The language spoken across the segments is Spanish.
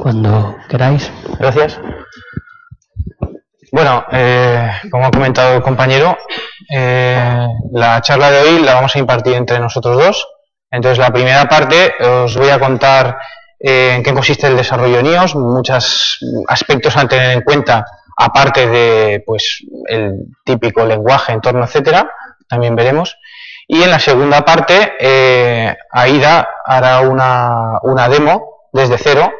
Cuando queráis. Gracias. Bueno, eh, como ha comentado el compañero, eh, la charla de hoy la vamos a impartir entre nosotros dos. Entonces, la primera parte os voy a contar eh, en qué consiste el desarrollo de NIOS, muchos aspectos a tener en cuenta, aparte de pues el típico lenguaje, entorno, etcétera, también veremos. Y en la segunda parte, eh, Aida hará una, una demo desde cero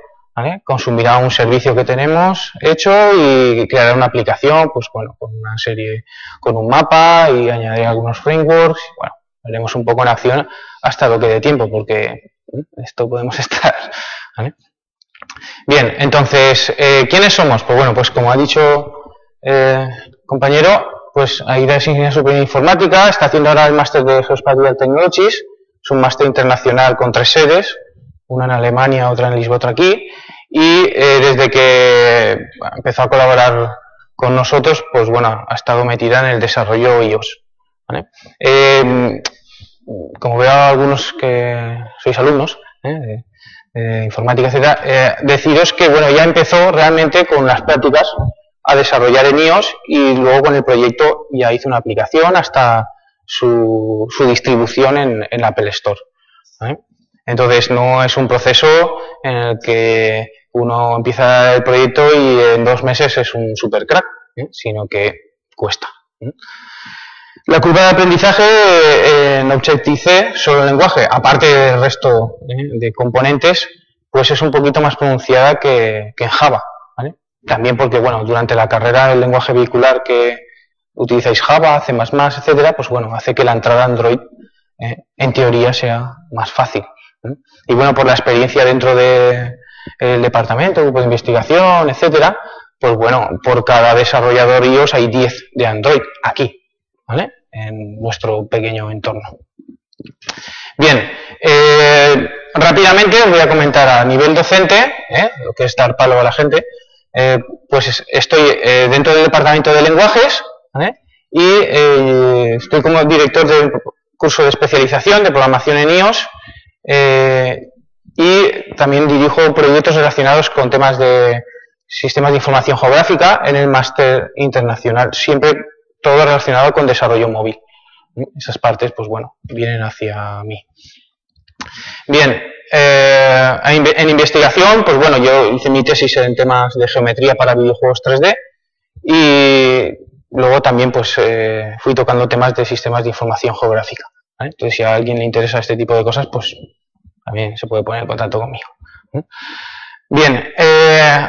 Consumirá un servicio que tenemos hecho y creará una aplicación, pues bueno, con una serie, con un mapa y añadirá algunos frameworks. Bueno, veremos un poco en acción hasta lo que dé tiempo, porque esto podemos estar. Bien, entonces, eh, ¿quiénes somos? Pues bueno, pues como ha dicho eh, compañero, pues Aida es ingeniero superior informática, está haciendo ahora el máster de Geospatial Technologies, es un máster internacional con tres sedes, una en Alemania, otra en Lisboa, otra aquí, y eh, desde que empezó a colaborar con nosotros, pues bueno, ha estado metida en el desarrollo iOS. Eh, como veo a algunos que sois alumnos ¿eh? de, informática, etcétera, deciros que bueno, ya empezó realmente con las prácticas a desarrollar en iOS y luego con el proyecto ya hizo una aplicación hasta su, su distribución en, Apple Store. Entonces no es un proceso en el que uno empieza el proyecto y en dos meses es un super crack, ¿eh? sino que cuesta. ¿eh? La curva de aprendizaje eh, en Objective-C, solo el lenguaje, aparte del resto de componentes, pues es un poquito más pronunciada que, en Java. También porque, bueno, durante la carrera el lenguaje vehicular que utilizáis Java, C++, etcétera, pues bueno, hace que la entrada Android en teoría sea más fácil. Y bueno, por la experiencia dentro de, el departamento, grupo de investigación, etcétera, pues bueno, por cada desarrollador iOS hay 10 de Android aquí, ¿vale? En nuestro pequeño entorno. Bien, eh, rápidamente os voy a comentar a nivel docente, ¿eh? lo que es dar palo a la gente, eh, pues estoy dentro del departamento de lenguajes ¿vale? y estoy como director del curso de especialización de programación en iOS y también dirijo proyectos relacionados con temas de sistemas de información geográfica en el máster internacional, siempre todo relacionado con desarrollo móvil. Esas partes, pues bueno, vienen hacia mí. Bien, eh, en investigación, pues bueno, yo hice mi tesis en temas de geometría para videojuegos 3D y luego también pues eh, fui tocando temas de sistemas de información geográfica. Entonces, si a alguien le interesa este tipo de cosas, pues también se puede poner en contacto conmigo. Bien, eh,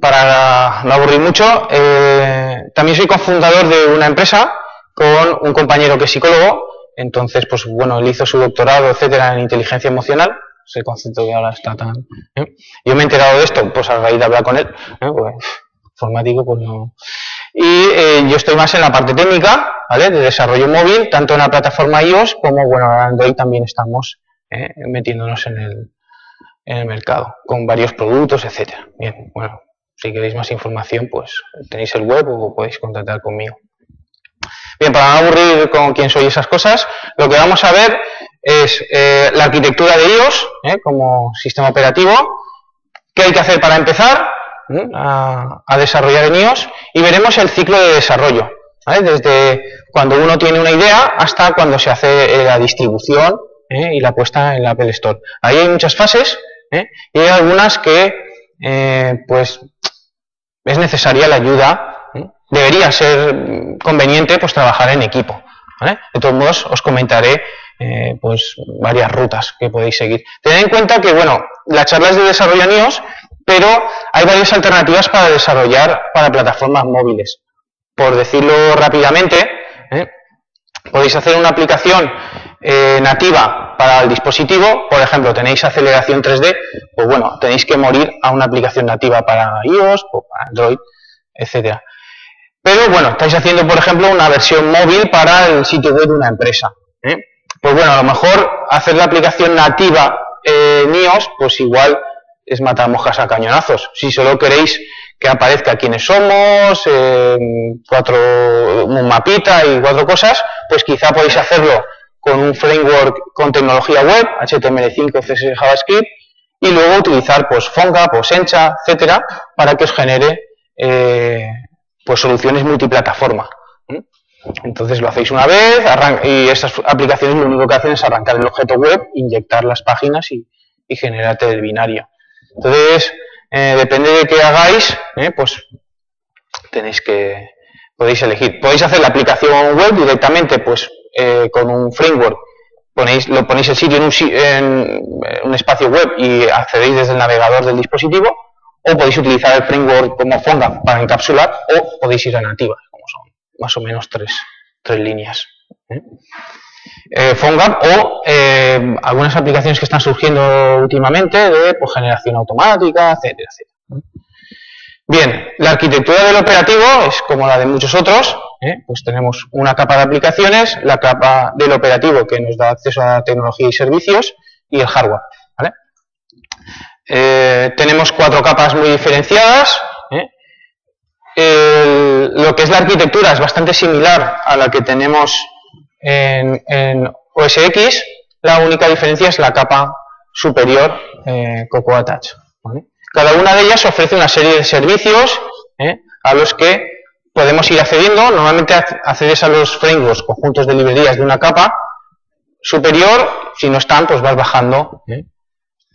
para no aburrir mucho, eh, también soy cofundador de una empresa con un compañero que es psicólogo, entonces, pues bueno, él hizo su doctorado, etcétera, en inteligencia emocional, ese concepto que ahora está tan... ¿eh? Yo me he enterado de esto, pues a raíz de hablar con él, pues, informático, pues no... Y yo estoy más en la parte técnica, ¿vale? De desarrollo móvil, tanto en la plataforma iOS como, bueno, en Android también estamos ¿eh? metiéndonos en el, en el mercado, con varios productos, etcétera. Bien, bueno, si queréis más información, pues tenéis el web o podéis contactar conmigo. Bien, para no aburrir con quién soy esas cosas, lo que vamos a ver es eh, la arquitectura de iOS ¿eh? como sistema operativo, qué hay que hacer para empezar a, desarrollar en iOS y veremos el ciclo de desarrollo, desde cuando uno tiene una idea hasta cuando se hace la distribución ¿eh? y la puesta en la Apple Store. Ahí hay muchas fases ¿eh? y hay algunas que eh, pues es necesaria la ayuda, debería ser conveniente pues trabajar en equipo. De todos modos os comentaré pues varias rutas que podéis seguir. Tened en cuenta que bueno, la charla es de desarrollo en iOS, pero hay varias alternativas para desarrollar para plataformas móviles. Por decirlo rápidamente, podéis hacer una aplicación eh, nativa para el dispositivo, por ejemplo, tenéis aceleración 3D, pues bueno, tenéis que morir a una aplicación nativa para iOS o para Android, etcétera. Pero bueno, estáis haciendo, por ejemplo, una versión móvil para el sitio web de una empresa. ¿eh? Pues bueno, a lo mejor hacer la aplicación nativa en iOS, pues igual es matar mojas a cañonazos. Si solo queréis que aparezca quiénes somos, cuatro, un mapita y cuatro cosas, pues quizá podéis hacerlo con un framework con tecnología web, HTML5, CSS, JavaScript, y luego utilizar pues PhoneGap o Sencha, etcétera, para que os genere eh, pues soluciones multiplataforma. Entonces lo hacéis una vez y esas aplicaciones lo único que hacen es arrancar el objeto web, inyectar las páginas y, y generarte el binario. Entonces, eh, depende de qué hagáis, eh, pues tenéis que, podéis elegir. Podéis hacer la aplicación web directamente, pues eh, con un framework, ponéis, lo ponéis el sitio en un, espacio web y accedéis desde el navegador del dispositivo, o podéis utilizar el framework como Fonda para encapsular, o podéis ir a nativa, como son más o menos tres, tres líneas. Eh, PhoneGap o eh, algunas aplicaciones que están surgiendo últimamente de pues, generación automática, etcétera, etcétera. Bien, la arquitectura del operativo es como la de muchos otros, ¿eh? pues tenemos una capa de aplicaciones, la capa del operativo que nos da acceso a tecnología y servicios y el hardware. tenemos cuatro capas muy diferenciadas. lo que es la arquitectura es bastante similar a la que tenemos en, OS X, la única diferencia es la capa superior eh, Cocoa Touch. Cada una de ellas ofrece una serie de servicios eh, a los que podemos ir accediendo. Normalmente accedes a los frameworks, conjuntos de librerías de una capa superior. Si no están, pues vas bajando, eh,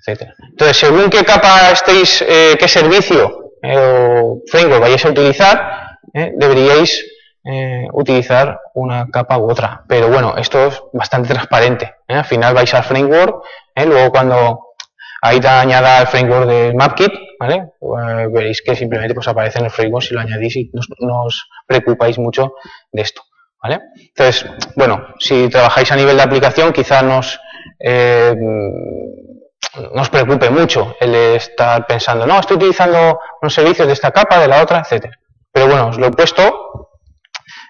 etc. Entonces, según qué capa estéis, eh, qué servicio o framework vayáis a utilizar, deberíais eh, utilizar una capa u otra. Pero bueno, esto es bastante transparente. ¿eh? Al final vais al framework, ¿eh? luego cuando ahí te añada el framework de MapKit, ¿vale? Veréis que simplemente pues, aparece en el framework si lo añadís y no os preocupáis mucho de esto. ¿vale? Entonces, bueno, si trabajáis a nivel de aplicación, quizá nos, nos preocupe mucho el estar pensando, no, estoy utilizando unos servicios de esta capa, de la otra, etcétera. Pero bueno, os lo he puesto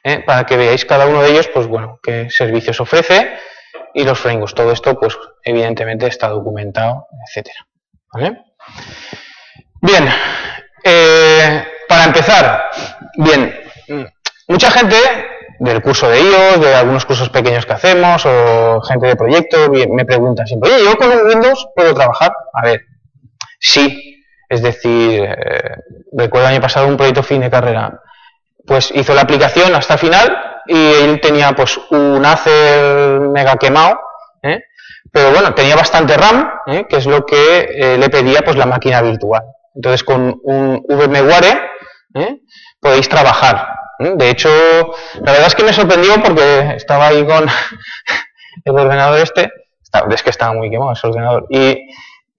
¿eh? para que veáis cada uno de ellos, pues bueno, qué servicios ofrece y los frameworks. Todo esto, pues evidentemente está documentado, etcétera. Bien, eh, para empezar, bien, mucha gente del curso de ellos, de algunos cursos pequeños que hacemos, o gente de proyecto, me pregunta siempre, oye, ¿yo con Windows puedo trabajar? A ver, sí, es decir, eh, recuerdo el año pasado un proyecto fin de carrera pues hizo la aplicación hasta final y él tenía pues un Acer mega quemado, ¿eh? pero bueno, tenía bastante RAM, ¿eh? que es lo que eh, le pedía pues la máquina virtual. Entonces con un VMware podéis trabajar. De hecho, la verdad es que me sorprendió porque estaba ahí con el ordenador este, es que estaba muy quemado ese ordenador, y,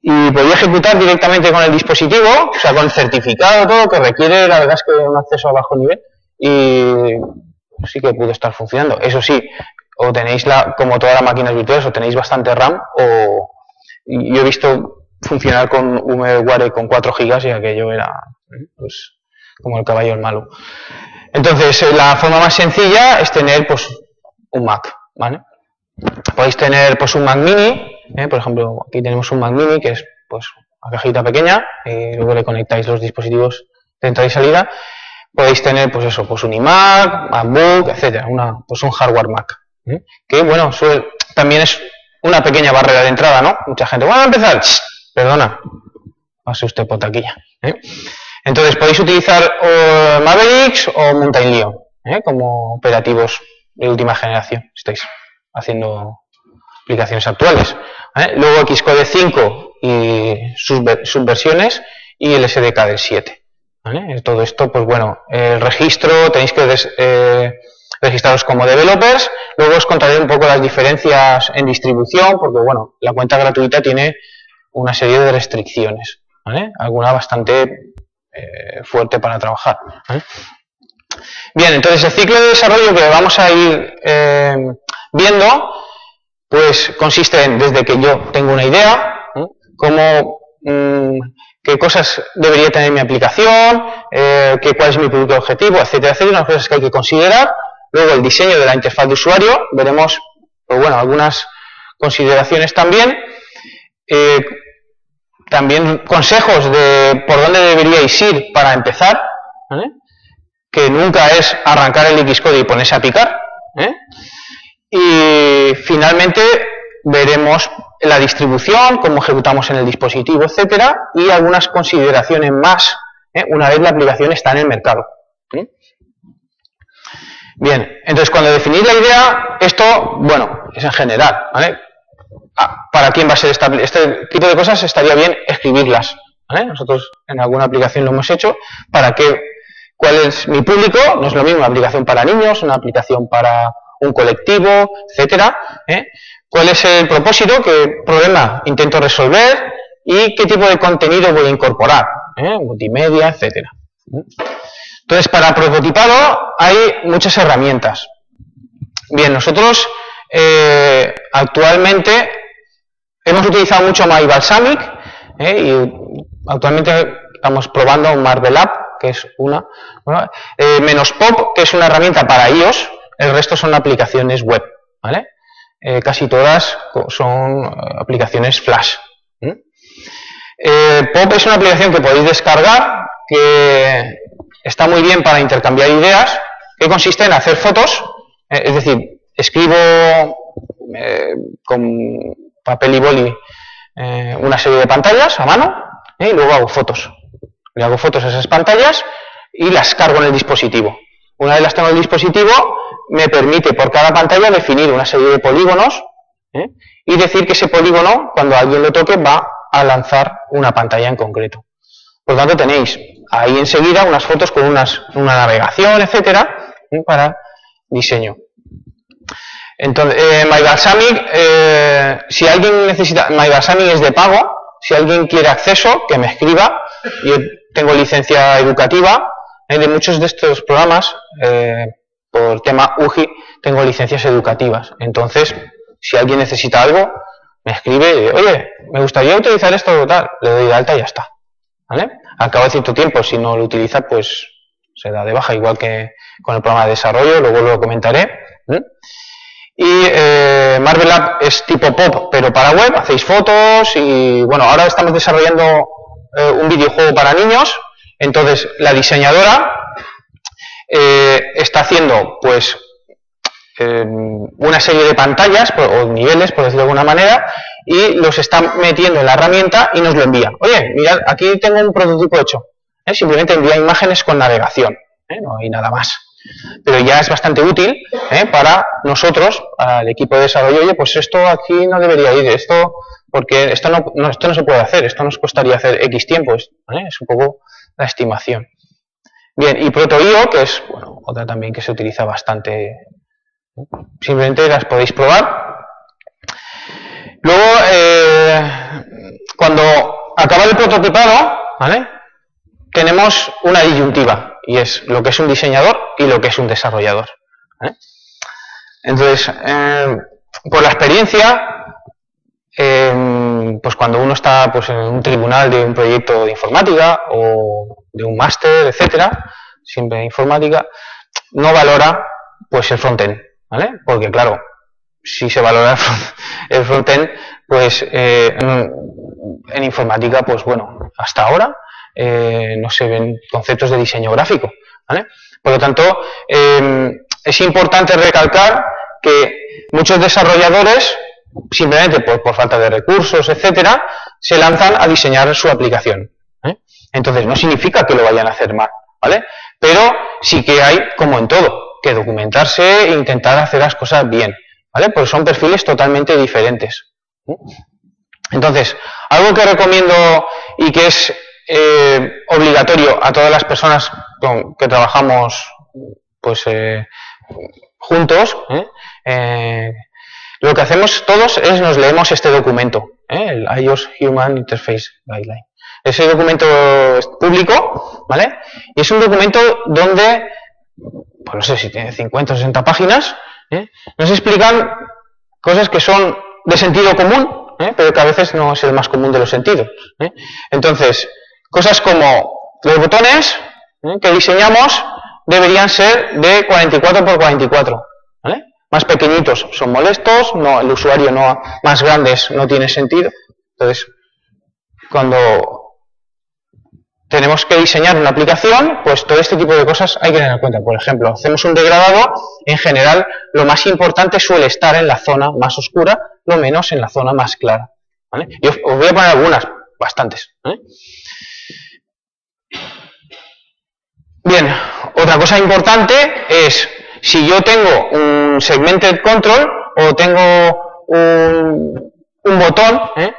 y podía ejecutar directamente con el dispositivo, o sea, con el certificado, todo, que requiere, la verdad es que un acceso a bajo nivel, y sí que puede estar funcionando. Eso sí, o tenéis la, como todas las máquinas virtuales, o tenéis bastante RAM, o yo he visto funcionar con VMware con 4 GB y aquello era pues, como el caballo el malo. Entonces, eh, la forma más sencilla es tener pues un Mac, ¿vale? Podéis tener pues un Mac mini, ¿eh? por ejemplo, aquí tenemos un Mac mini que es pues una cajita pequeña, y luego le conectáis los dispositivos de entrada y salida podéis tener, pues eso, pues un iMac, MacBook, etcétera, una, pues un hardware Mac. ¿eh? Que bueno, también es una pequeña barrera de entrada, ¿no? Mucha gente, bueno, a empezar, perdona, pase usted por taquilla. ¿eh? Entonces podéis utilizar o Mavericks o Mountain Lion ¿eh? como operativos de última generación, estáis haciendo aplicaciones actuales. Luego Xcode 5 y sus, sus versiones y el SDK del 7. Todo esto, pues bueno, el registro, tenéis que eh, registraros como developers, luego os contaré un poco las diferencias en distribución, porque bueno, la cuenta gratuita tiene una serie de restricciones, Alguna bastante eh, fuerte para trabajar. Bien, entonces el ciclo de desarrollo que vamos a ir eh, viendo, pues consiste en, desde que yo tengo una idea, cómo mm, qué cosas debería tener mi aplicación, eh, qué, cuál es mi producto objetivo, etcétera, etcétera, unas cosas que hay que considerar. Luego el diseño de la interfaz de usuario, veremos, pues bueno, algunas consideraciones también. Eh, también consejos de por dónde deberíais ir para empezar, que nunca es arrancar el Xcode y ponerse a picar. ¿eh? Y finalmente veremos la distribución, cómo ejecutamos en el dispositivo, etcétera, y algunas consideraciones más ¿eh? una vez la aplicación está en el mercado. Bien, entonces cuando definís la idea, esto, bueno, es en general, ¿vale? Ah, ¿Para quién va a ser esta, este tipo de cosas? Estaría bien escribirlas. Nosotros en alguna aplicación lo hemos hecho. ¿Para qué? ¿Cuál es mi público? No es lo mismo una aplicación para niños, una aplicación para un colectivo, etcétera. ¿eh? ¿Cuál es el propósito? ¿Qué problema intento resolver? ¿Y qué tipo de contenido voy a incorporar? ¿Eh? Multimedia, etcétera. Entonces, para prototipado hay muchas herramientas. Bien, nosotros eh, actualmente hemos utilizado mucho MyBalsamic ¿eh? y actualmente estamos probando Marvel App, que es una, menos Pop, que es una herramienta para iOS, el resto son aplicaciones web, ¿vale? Eh, casi todas son eh, aplicaciones Flash. Eh, Pop es una aplicación que podéis descargar, que está muy bien para intercambiar ideas, que consiste en hacer fotos, es decir, escribo con papel y boli una serie de pantallas a mano y luego hago fotos. Le hago fotos a esas pantallas y las cargo en el dispositivo. Una vez las tengo en el dispositivo, me permite por cada pantalla definir una serie de polígonos ¿eh? y decir que ese polígono, cuando alguien lo toque, va a lanzar una pantalla en concreto. Por lo tanto, tenéis ahí enseguida unas fotos con unas, una navegación, etcétera, ¿eh? para diseño. Entonces, eh, MyBalsamic, eh, si alguien necesita, MyBalsamic es de pago, si alguien quiere acceso, que me escriba, yo tengo licencia educativa, de muchos de estos programas, por tema UGI, tengo licencias educativas. Entonces, si alguien necesita algo, me escribe, oye, me gustaría utilizar esto o tal, le doy de alta y ya está. ¿Vale? Al cabo de cierto tiempo, si no lo utiliza, pues se da de baja, igual que con el programa de desarrollo, luego lo comentaré. Y eh, Marvel App es tipo pop, pero para web, hacéis fotos y bueno, ahora estamos desarrollando eh, un videojuego para niños entonces, la diseñadora eh, está haciendo, pues, em, una serie de pantallas o niveles, por decirlo de alguna manera, y los está metiendo en la herramienta y nos lo envía. Oye, mirad, aquí tengo un prototipo hecho. ¿eh? Simplemente envía imágenes con navegación, ¿eh? no hay nada más. Pero ya es bastante útil para nosotros, al equipo de desarrollo, oye, pues esto aquí no debería ir, esto, porque esto no, esto no se puede hacer, esto nos costaría hacer X tiempos. Es un poco la estimación. Bien, y ProtoIO, que es bueno, otra también que se utiliza bastante, simplemente las podéis probar. Luego, eh, cuando acaba el prototipado, ¿vale? tenemos una disyuntiva, y es lo que es un diseñador y lo que es un desarrollador. Entonces, eh, por la experiencia, pues cuando uno está pues, en un tribunal de un proyecto de informática o de un máster, etcétera, siempre informática, no valora pues el frontend, ¿vale? Porque claro, si se valora el frontend, pues eh, en, informática, pues bueno, hasta ahora eh, no se ven conceptos de diseño gráfico, ¿vale? Por lo tanto, em, es importante recalcar que muchos desarrolladores simplemente por, falta de recursos, etcétera, se lanzan a diseñar su aplicación. ¿Eh? Entonces, no significa que lo vayan a hacer mal, ¿vale? Pero sí que hay, como en todo, que documentarse e intentar hacer las cosas bien, ¿vale? Porque son perfiles totalmente diferentes. ¿eh? Entonces, algo que recomiendo y que es eh, obligatorio a todas las personas con, que trabajamos pues juntos, lo que hacemos todos es nos leemos este documento, ¿eh? el iOS Human Interface Guideline. Ese documento es público, ¿vale? Y es un documento donde, pues no sé si tiene 50 o 60 páginas, ¿eh? nos explican cosas que son de sentido común, ¿eh? pero que a veces no es el más común de los sentidos. Entonces, cosas como los botones que diseñamos deberían ser de 44 por 44, ¿vale? más pequeñitos son molestos, no, el usuario no, más grandes no tiene sentido. Entonces, cuando tenemos que diseñar una aplicación, pues todo este tipo de cosas hay que tener en cuenta. Por ejemplo, hacemos un degradado, en general lo más importante suele estar en la zona más oscura, lo menos en la zona más clara. ¿vale? Y os, voy a poner algunas, bastantes. Bien, otra cosa importante es si yo tengo un segmented control o tengo un, botón ¿eh?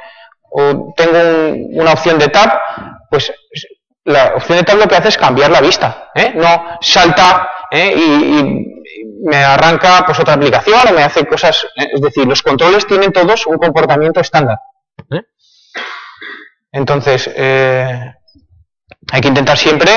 o tengo una opción de tab, pues la opción de tab lo que hace es cambiar la vista, ¿eh? no salta ¿eh? y, me arranca pues otra aplicación o me hace cosas, es decir, los controles tienen todos un comportamiento estándar. Entonces, hay que intentar siempre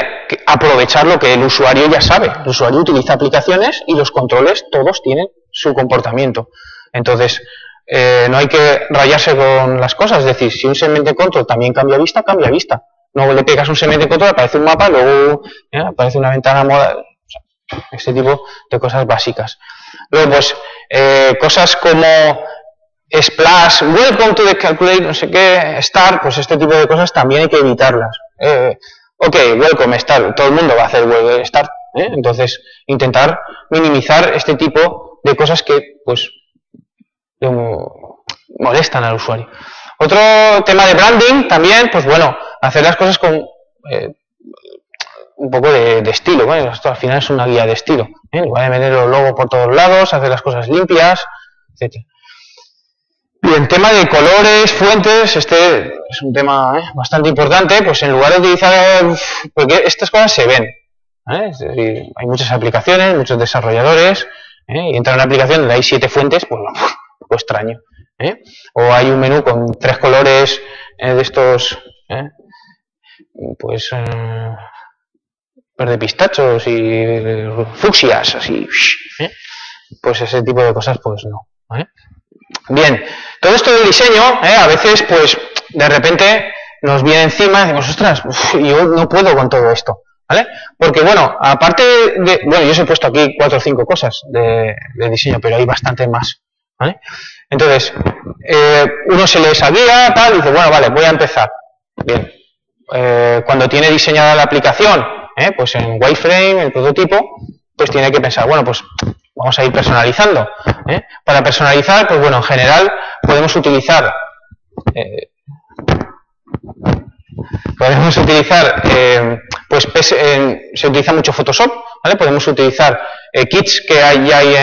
aprovechar lo que el usuario ya sabe. El usuario utiliza aplicaciones y los controles todos tienen su comportamiento. Entonces, eh, no hay que rayarse con las cosas. Es decir, si un segmento control también cambia vista, cambia vista. No le pegas un segmento control, aparece un mapa, luego ¿eh? aparece una ventana modal. Este tipo de cosas básicas. Luego, pues, eh, cosas como splash, welcome to the calculate, no sé qué, start, pues este tipo de cosas también hay que evitarlas. Eh, ok, welcome start, todo el mundo va a hacer welcome start, ¿eh? entonces intentar minimizar este tipo de cosas que pues molestan al usuario. Otro tema de branding también, pues bueno, hacer las cosas con eh, un poco de, estilo, ¿vale? esto al final es una guía de estilo, ¿eh? en lugar de meter los logos por todos lados, hacer las cosas limpias, etcétera. Bien, tema de colores, fuentes, este es un tema ¿eh? bastante importante, pues en lugar de utilizar, porque estas cosas se ven, ¿eh? hay muchas aplicaciones, muchos desarrolladores, ¿eh? y entra en una aplicación donde hay siete fuentes, pues un poco extraño. O hay un menú con tres colores de estos, pues, verde pistachos y fucsias, así, pues ese tipo de cosas, pues no. Bien, todo esto del diseño, ¿eh? a veces, pues, de repente nos viene encima y decimos, ostras, yo no puedo con todo esto, ¿vale? Porque, bueno, aparte de, bueno, yo os he puesto aquí cuatro o cinco cosas de, diseño, pero hay bastante más, ¿vale? Entonces, eh, uno se lee esa guía, tal, y dice, bueno, vale, voy a empezar. Bien, eh, cuando tiene diseñada la aplicación, pues en wireframe, el prototipo, pues tiene que pensar, bueno, pues vamos a ir personalizando. ¿eh? Para personalizar, pues bueno, en general podemos utilizar eh, podemos utilizar eh, pues se utiliza mucho Photoshop, ¿vale? Podemos utilizar kits que hay ya hay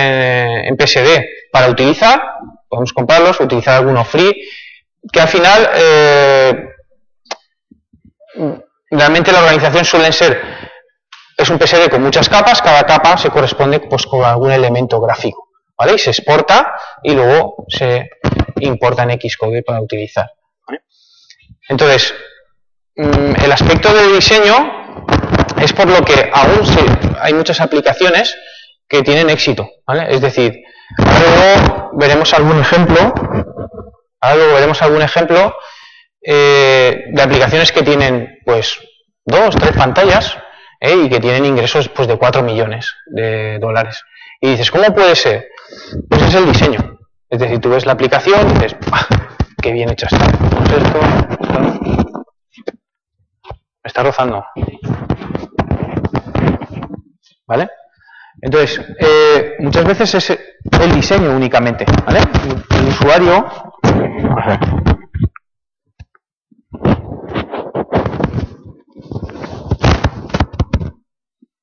en, PSD para utilizar, podemos comprarlos, utilizar algunos free, que al final realmente la organización suelen ser es un PSD con muchas capas, cada capa se corresponde pues, con algún elemento gráfico, ¿vale? Y se exporta y luego se importa en Xcode para utilizar. Entonces, mm, el aspecto del diseño es por lo que aún hay muchas aplicaciones que tienen éxito, ¿vale? Es decir, luego veremos algún ejemplo, luego veremos algún ejemplo eh, de aplicaciones que tienen, pues, dos, tres pantallas, ¿eh? y que tienen ingresos pues, de 4 millones de dólares. Y dices, ¿cómo puede ser? Pues es el diseño. Es decir, tú ves la aplicación y dices, ¡qué bien hecha está! me está rozando. ¿Vale? Entonces, eh, muchas veces es el diseño únicamente, ¿vale? El usuario...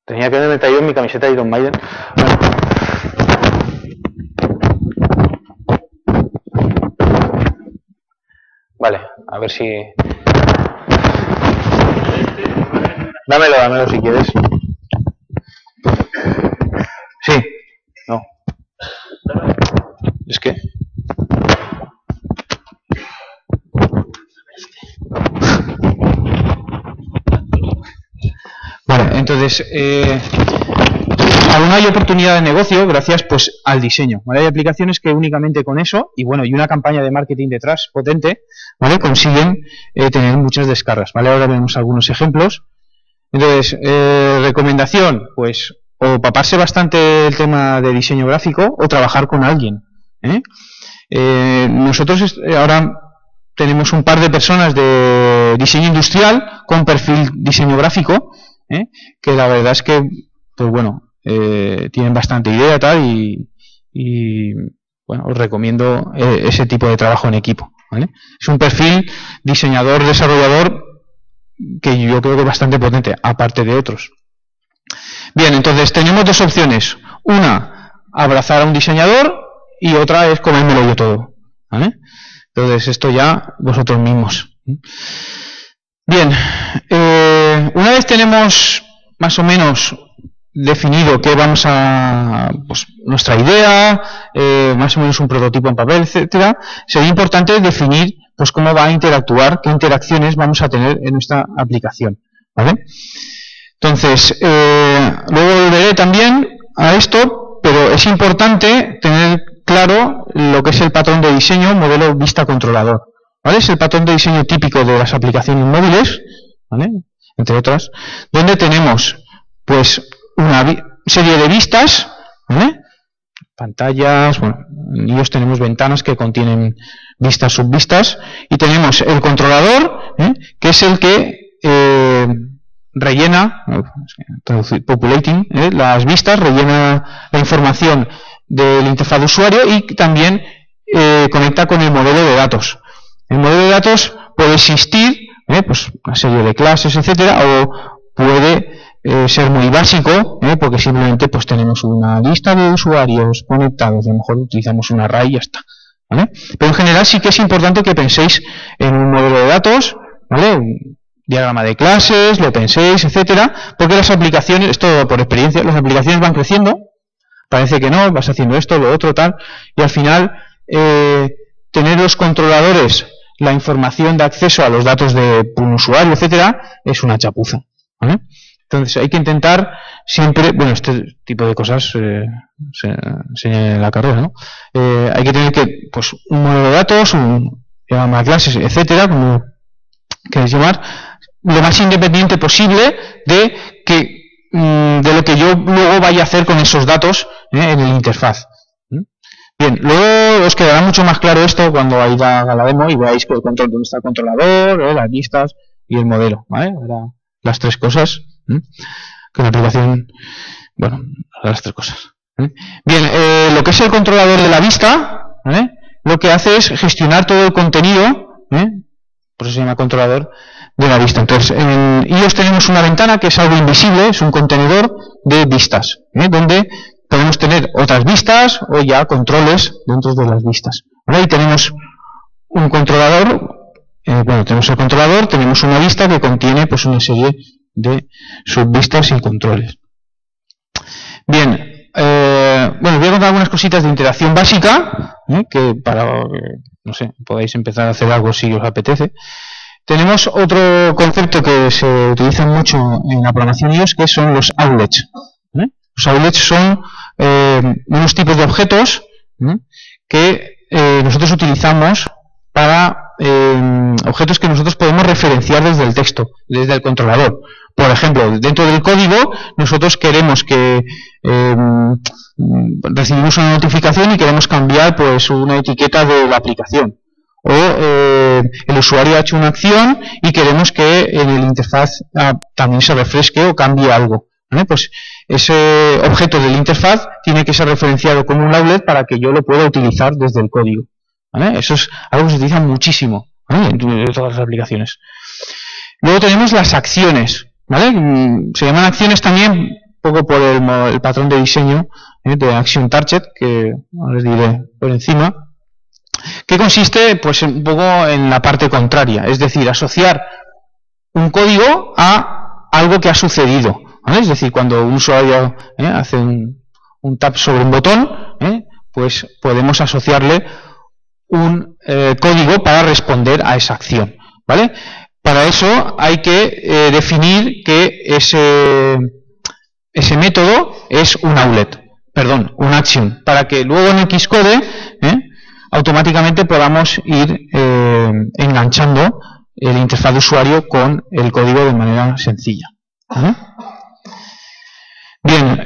Tenía que haberme traído mi camiseta de Iron Maiden. Vale, a ver si... Dámelo, dámelo si quieres. Sí, no. Es que... Entonces, eh, aún hay oportunidad de negocio gracias pues al diseño. Hay aplicaciones que únicamente con eso y bueno y una campaña de marketing detrás potente, ¿vale? Consiguen eh, tener muchas descargas. ¿vale? Ahora vemos algunos ejemplos. Entonces, eh, recomendación, pues o paparse bastante el tema de diseño gráfico o trabajar con alguien. Nosotros ahora tenemos un par de personas de diseño industrial con perfil diseño gráfico, ¿eh? que la verdad es que, pues bueno, eh, tienen bastante idea tal y, bueno, os recomiendo eh, ese tipo de trabajo en equipo. Es un perfil diseñador, desarrollador que yo creo que es bastante potente, aparte de otros. Bien, entonces tenemos dos opciones. Una, abrazar a un diseñador y otra es comérmelo yo todo. Entonces esto ya vosotros mismos. Bien, eh, una vez tenemos más o menos definido que vamos a pues, nuestra idea, eh, más o menos un prototipo en papel, etcétera, sería importante definir pues cómo va a interactuar, qué interacciones vamos a tener en nuestra aplicación. ¿vale? Entonces, eh, luego volveré también a esto, pero es importante tener claro lo que es el patrón de diseño modelo vista controlador. ¿vale? Es el patrón de diseño típico de las aplicaciones móviles, ¿vale? entre otras, donde tenemos pues una serie de vistas, pantallas, bueno, en ellos tenemos ventanas que contienen vistas, subvistas, y tenemos el controlador, ¿eh? que es el que eh, rellena, populating, ¿eh? las vistas, rellena la información del interfaz de usuario y también conecta con el modelo de datos. El modelo de datos puede existir, pues una serie de clases, etcétera, o puede eh, ser muy básico, ¿eh? porque simplemente pues tenemos una lista de usuarios conectados, a lo mejor utilizamos un array y ya está. ¿vale? Pero en general sí que es importante que penséis en un modelo de datos, ¿vale? un diagrama de clases, lo penséis, etcétera, porque las aplicaciones, esto por experiencia, las aplicaciones van creciendo, parece que no, vas haciendo esto, lo otro, tal, y al final eh, tener los controladores la información de acceso a los datos de un usuario, etcétera, es una chapuza. ¿vale? Entonces hay que intentar siempre, bueno, este tipo de cosas eh, se enseña en la carrera, ¿no? Eh, hay que tener que, pues, un modelo de datos, un de clases, etcétera, como queréis llamar, lo más independiente posible de que mm, de lo que yo luego vaya a hacer con esos datos ¿eh? en el interfaz. Bien, luego os quedará mucho más claro esto cuando a la demo y veáis el control, dónde está el controlador, las listas y el modelo, ¿vale? las tres cosas que la aplicación, bueno, las tres cosas. Bien, eh, lo que es el controlador de la vista, lo que hace es gestionar todo el contenido, por eso se llama controlador de la vista. Entonces, en iOS tenemos una ventana que es algo invisible, es un contenedor de vistas, donde podemos tener otras vistas o ya controles dentro de las vistas. Ahí tenemos un controlador, eh, bueno, tenemos el controlador, tenemos una vista que contiene pues una serie de subvistas y controles. Bien, eh, bueno, voy a contar algunas cositas de interacción básica, ¿eh? que para, no sé, podáis empezar a hacer algo si os apetece. Tenemos otro concepto que se utiliza mucho en la programación iOS, que son los outlets. ¿eh? Los outlets son unos tipos de objetos que nosotros utilizamos para objetos que nosotros podemos referenciar desde el texto, desde el controlador. Por ejemplo, dentro del código nosotros queremos que em, recibimos una notificación y queremos cambiar pues una etiqueta de la aplicación. O eh, el usuario ha hecho una acción y queremos que en el interfaz ah, también se refresque o cambie algo. Pues ese objeto del interfaz tiene que ser referenciado como un outlet para que yo lo pueda utilizar desde el código. Eso es algo que se utiliza muchísimo en todas las aplicaciones. Luego tenemos las acciones. ¿vale? Mm, se llaman acciones también un poco por el, patrón de diseño ¿eh? de Action Target, que les diré por encima, que consiste pues un poco en la parte contraria, es decir, asociar un código a algo que ha sucedido. Es decir, cuando un usuario ¿eh? hace un, tap sobre un botón, ¿eh? pues podemos asociarle un código para responder a esa acción. ¿Vale? Para eso hay que eh, definir que ese, ese método es un outlet, perdón, un action, para que luego en Xcode ¿eh? Automáticamente podamos ir eh, enganchando el interfaz de usuario con el código de manera sencilla. Bien,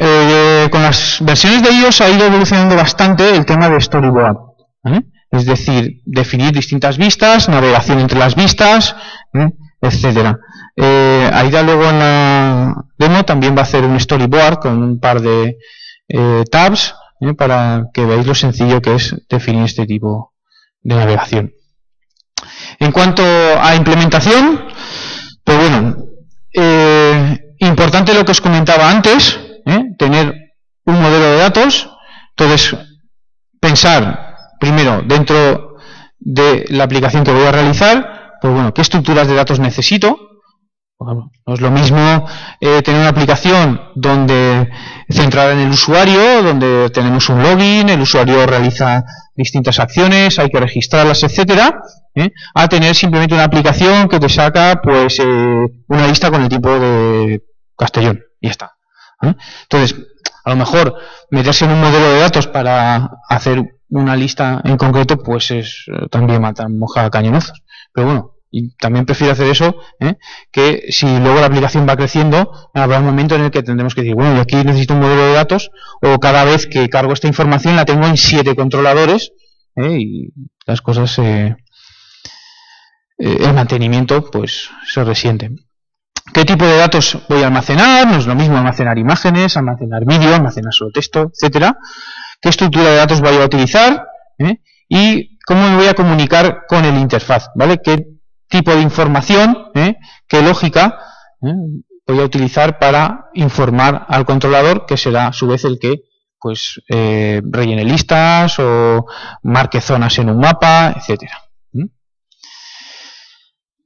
con las versiones de iOS ha ido evolucionando bastante el tema de storyboard. es decir, definir distintas vistas, navegación entre las vistas, ¿eh? etcétera. Eh, Aida luego en la demo también va a hacer un storyboard con un par de eh, tabs ¿eh? para que veáis lo sencillo que es definir este tipo de navegación. En cuanto a implementación, pues bueno, importante lo que os comentaba antes, tener un modelo de datos, entonces pensar primero dentro de la aplicación que voy a realizar, pues bueno, qué estructuras de datos necesito, no es lo mismo eh, tener una aplicación donde centrada en el usuario, donde tenemos un login, el usuario realiza distintas acciones, hay que registrarlas, etcétera, ¿eh? a tener simplemente una aplicación que te saca pues eh, una lista con el tipo de Castellón y ya está. Entonces, a lo mejor meterse en un modelo de datos para hacer una lista en concreto, pues es también matar moja cañonazos. Pero bueno, y también prefiero hacer eso, ¿eh? que si luego la aplicación va creciendo, habrá un momento en el que tendremos que decir, bueno, yo aquí necesito un modelo de datos, o cada vez que cargo esta información la tengo en siete controladores, ¿eh? y las cosas, eh, el mantenimiento, pues se resiente. ¿Qué tipo de datos voy a almacenar? No es lo mismo almacenar imágenes, almacenar vídeo, almacenar solo texto, etcétera. ¿Qué estructura de datos voy a utilizar? Y cómo me voy a comunicar con el interfaz, ¿vale? ¿Qué tipo de información, ¿eh? qué lógica ¿eh? voy a utilizar para informar al controlador, que será a su vez el que pues eh, rellene listas o marque zonas en un mapa, etcétera.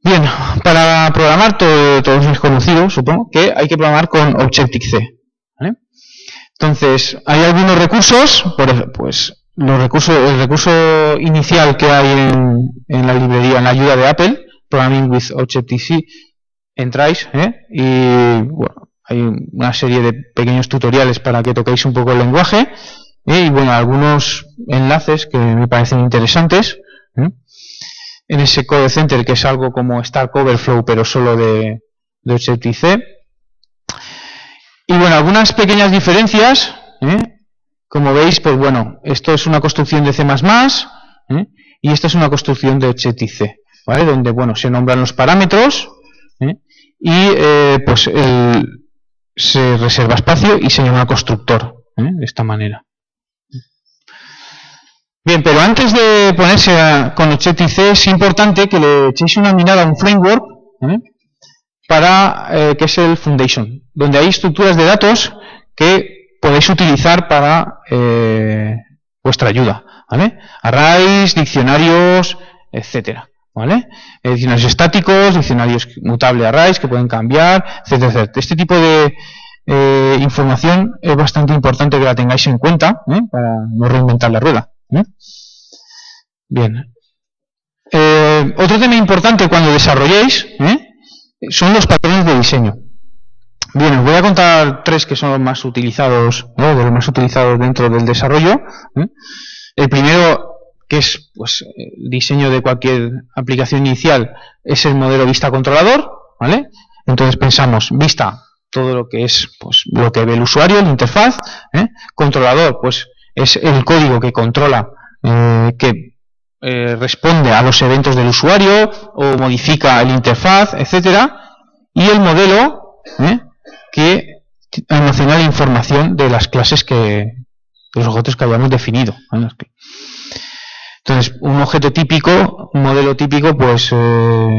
Bien, para programar todo, todos es conocido, supongo, que hay que programar con Objective-C. Entonces, hay algunos recursos, por, pues los recursos, el recurso inicial que hay en la librería, en la ayuda de Apple, Programming with Objective-C, entráis ¿eh? y bueno, hay una serie de pequeños tutoriales para que toquéis un poco el lenguaje ¿eh? y bueno, algunos enlaces que me parecen interesantes. ¿eh? En ese Code Center que es algo como Stack Overflow pero solo de, de. Y bueno, algunas pequeñas diferencias. Como veis, pues bueno, esto es una construcción de C++ y esta es una construcción de Objective-C. Donde, bueno, se nombran los parámetros ¿eh? y eh, pues se reserva espacio y se llama constructor, ¿eh? de esta manera. Bien, pero antes de ponerse con Objective-C es importante que le echéis una mirada a un framework para que es el Foundation, donde hay estructuras de datos que podéis utilizar para vuestra ayuda. Arrays, diccionarios, etcétera. ¿Vale? Eh, diccionarios estáticos, diccionarios mutable arrays que pueden cambiar, etcétera, Este tipo de eh, información es bastante importante que la tengáis en cuenta ¿eh? para no reinventar la rueda. Bien. otro tema importante cuando desarrolléis son los patrones de diseño. Bien, os voy a contar tres que son los más utilizados, de los más utilizados dentro del desarrollo. El primero que es pues el diseño de cualquier aplicación inicial, es el modelo vista controlador, ¿vale? Entonces pensamos vista, todo lo que es pues lo que ve el usuario, la interfaz, ¿eh? controlador, pues es el código que controla, eh, que eh, responde a los eventos del usuario o modifica el interfaz, etcétera, y el modelo que almacena la información de las clases que, de los objetos que habíamos definido. Entonces, un objeto típico, un modelo típico, pues eh,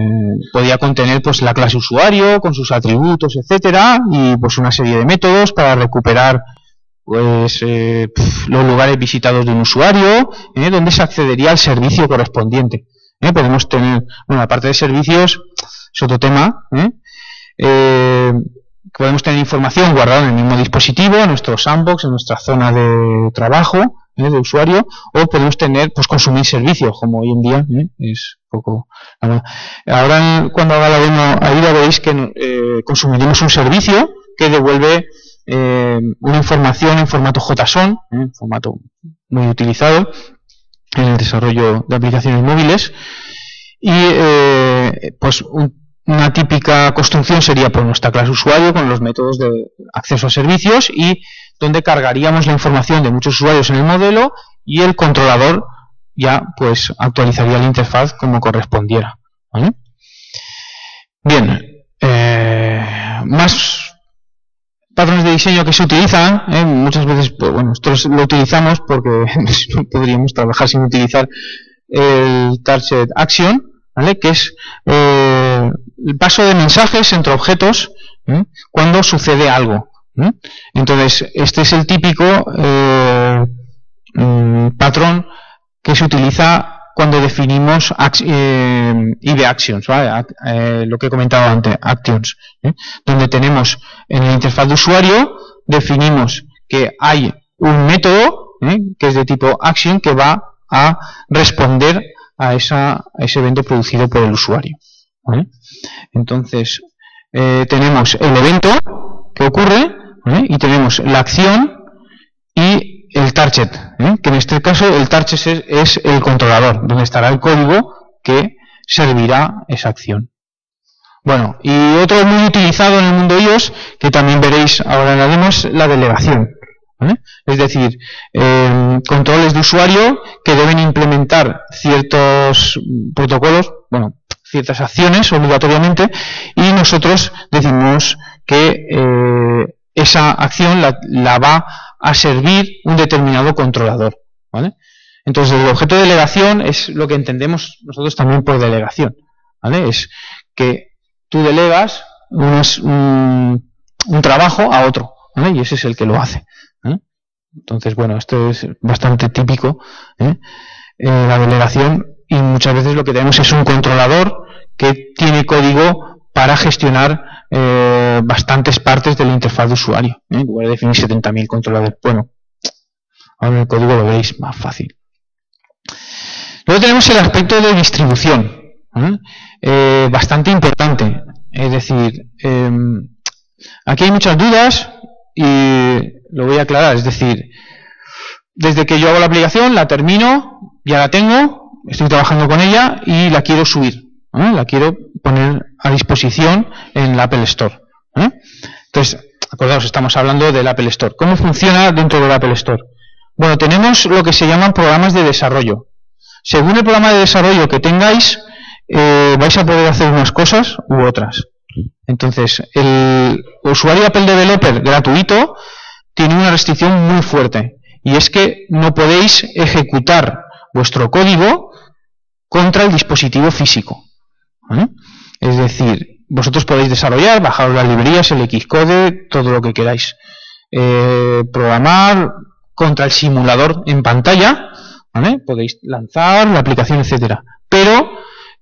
podía contener pues la clase usuario con sus atributos, etcétera, y pues una serie de métodos para recuperar pues eh, los lugares visitados de un usuario, eh, donde se accedería al servicio correspondiente. Podemos tener, bueno, aparte de servicios, es otro tema. podemos tener información guardada en el mismo dispositivo, en nuestro sandbox, en nuestra zona de trabajo, ¿eh? de usuario o podemos tener pues consumir servicios como hoy en día ¿eh? es poco ahora cuando haga la demo ahí veis que eh, consumiremos un servicio que devuelve una información en formato JSON un formato muy utilizado en el desarrollo de aplicaciones móviles y pues una típica construcción sería por nuestra clase usuario con los métodos de acceso a servicios y donde cargaríamos la información de muchos usuarios en el modelo y el controlador ya pues actualizaría la interfaz como correspondiera. Bien, eh, más patrones de diseño que se utilizan, ¿eh? muchas veces, pues, bueno, nosotros lo utilizamos porque no podríamos trabajar sin utilizar el Target Action, ¿vale? que es eh, el paso de mensajes entre objetos cuando sucede algo. Entonces, este es el típico mm, patrón que se utiliza cuando definimos eh, IB Actions, eh, lo que he comentado antes, Actions, ¿eh? donde tenemos en la interfaz de usuario, definimos que hay un método que es de tipo Action que va a responder a, esa, ese evento producido por el usuario. Entonces, tenemos el evento que ocurre y tenemos la acción y el target, ¿eh? que en este caso el target es, el controlador, donde estará el código que servirá esa acción. Bueno, y otro muy utilizado en el mundo iOS, que también veréis ahora en la demo, es la delegación. Es decir, em, controles de usuario que deben implementar ciertos protocolos, bueno, ciertas acciones obligatoriamente, y nosotros decimos que eh, esa acción la, va a servir un determinado controlador. ¿vale? Entonces, el objeto de delegación es lo que entendemos nosotros también por delegación. ¿vale? Es que tú delegas un, trabajo a otro, y ese es el que lo hace. Entonces, bueno, esto es bastante típico, ¿eh? Eh, la delegación, y muchas veces lo que tenemos es un controlador que tiene código para gestionar eh, bastantes partes de la interfaz de usuario. ¿eh? En lugar de definir 70.000 controladores. Bueno, ahora en el código lo veréis más fácil. Luego tenemos el aspecto de distribución. ¿eh? bastante importante. Es decir, em, aquí hay muchas dudas y lo voy a aclarar. Es decir, desde que yo hago la aplicación, la termino, ya la tengo, estoy trabajando con ella y la quiero subir. La quiero poner a disposición en la Apple Store. ¿eh? Entonces, acordaos, estamos hablando del Apple Store. ¿Cómo funciona dentro del Apple Store? Bueno, tenemos lo que se llaman programas de desarrollo. Según el programa de desarrollo que tengáis, eh, vais a poder hacer unas cosas u otras. Entonces, el usuario Apple Developer gratuito tiene una restricción muy fuerte y es que no podéis ejecutar vuestro código contra el dispositivo físico. Es decir, vosotros podéis desarrollar, bajar las librerías, el Xcode, todo lo que queráis. Eh, programar contra el simulador en pantalla, podéis lanzar la aplicación, etcétera. Pero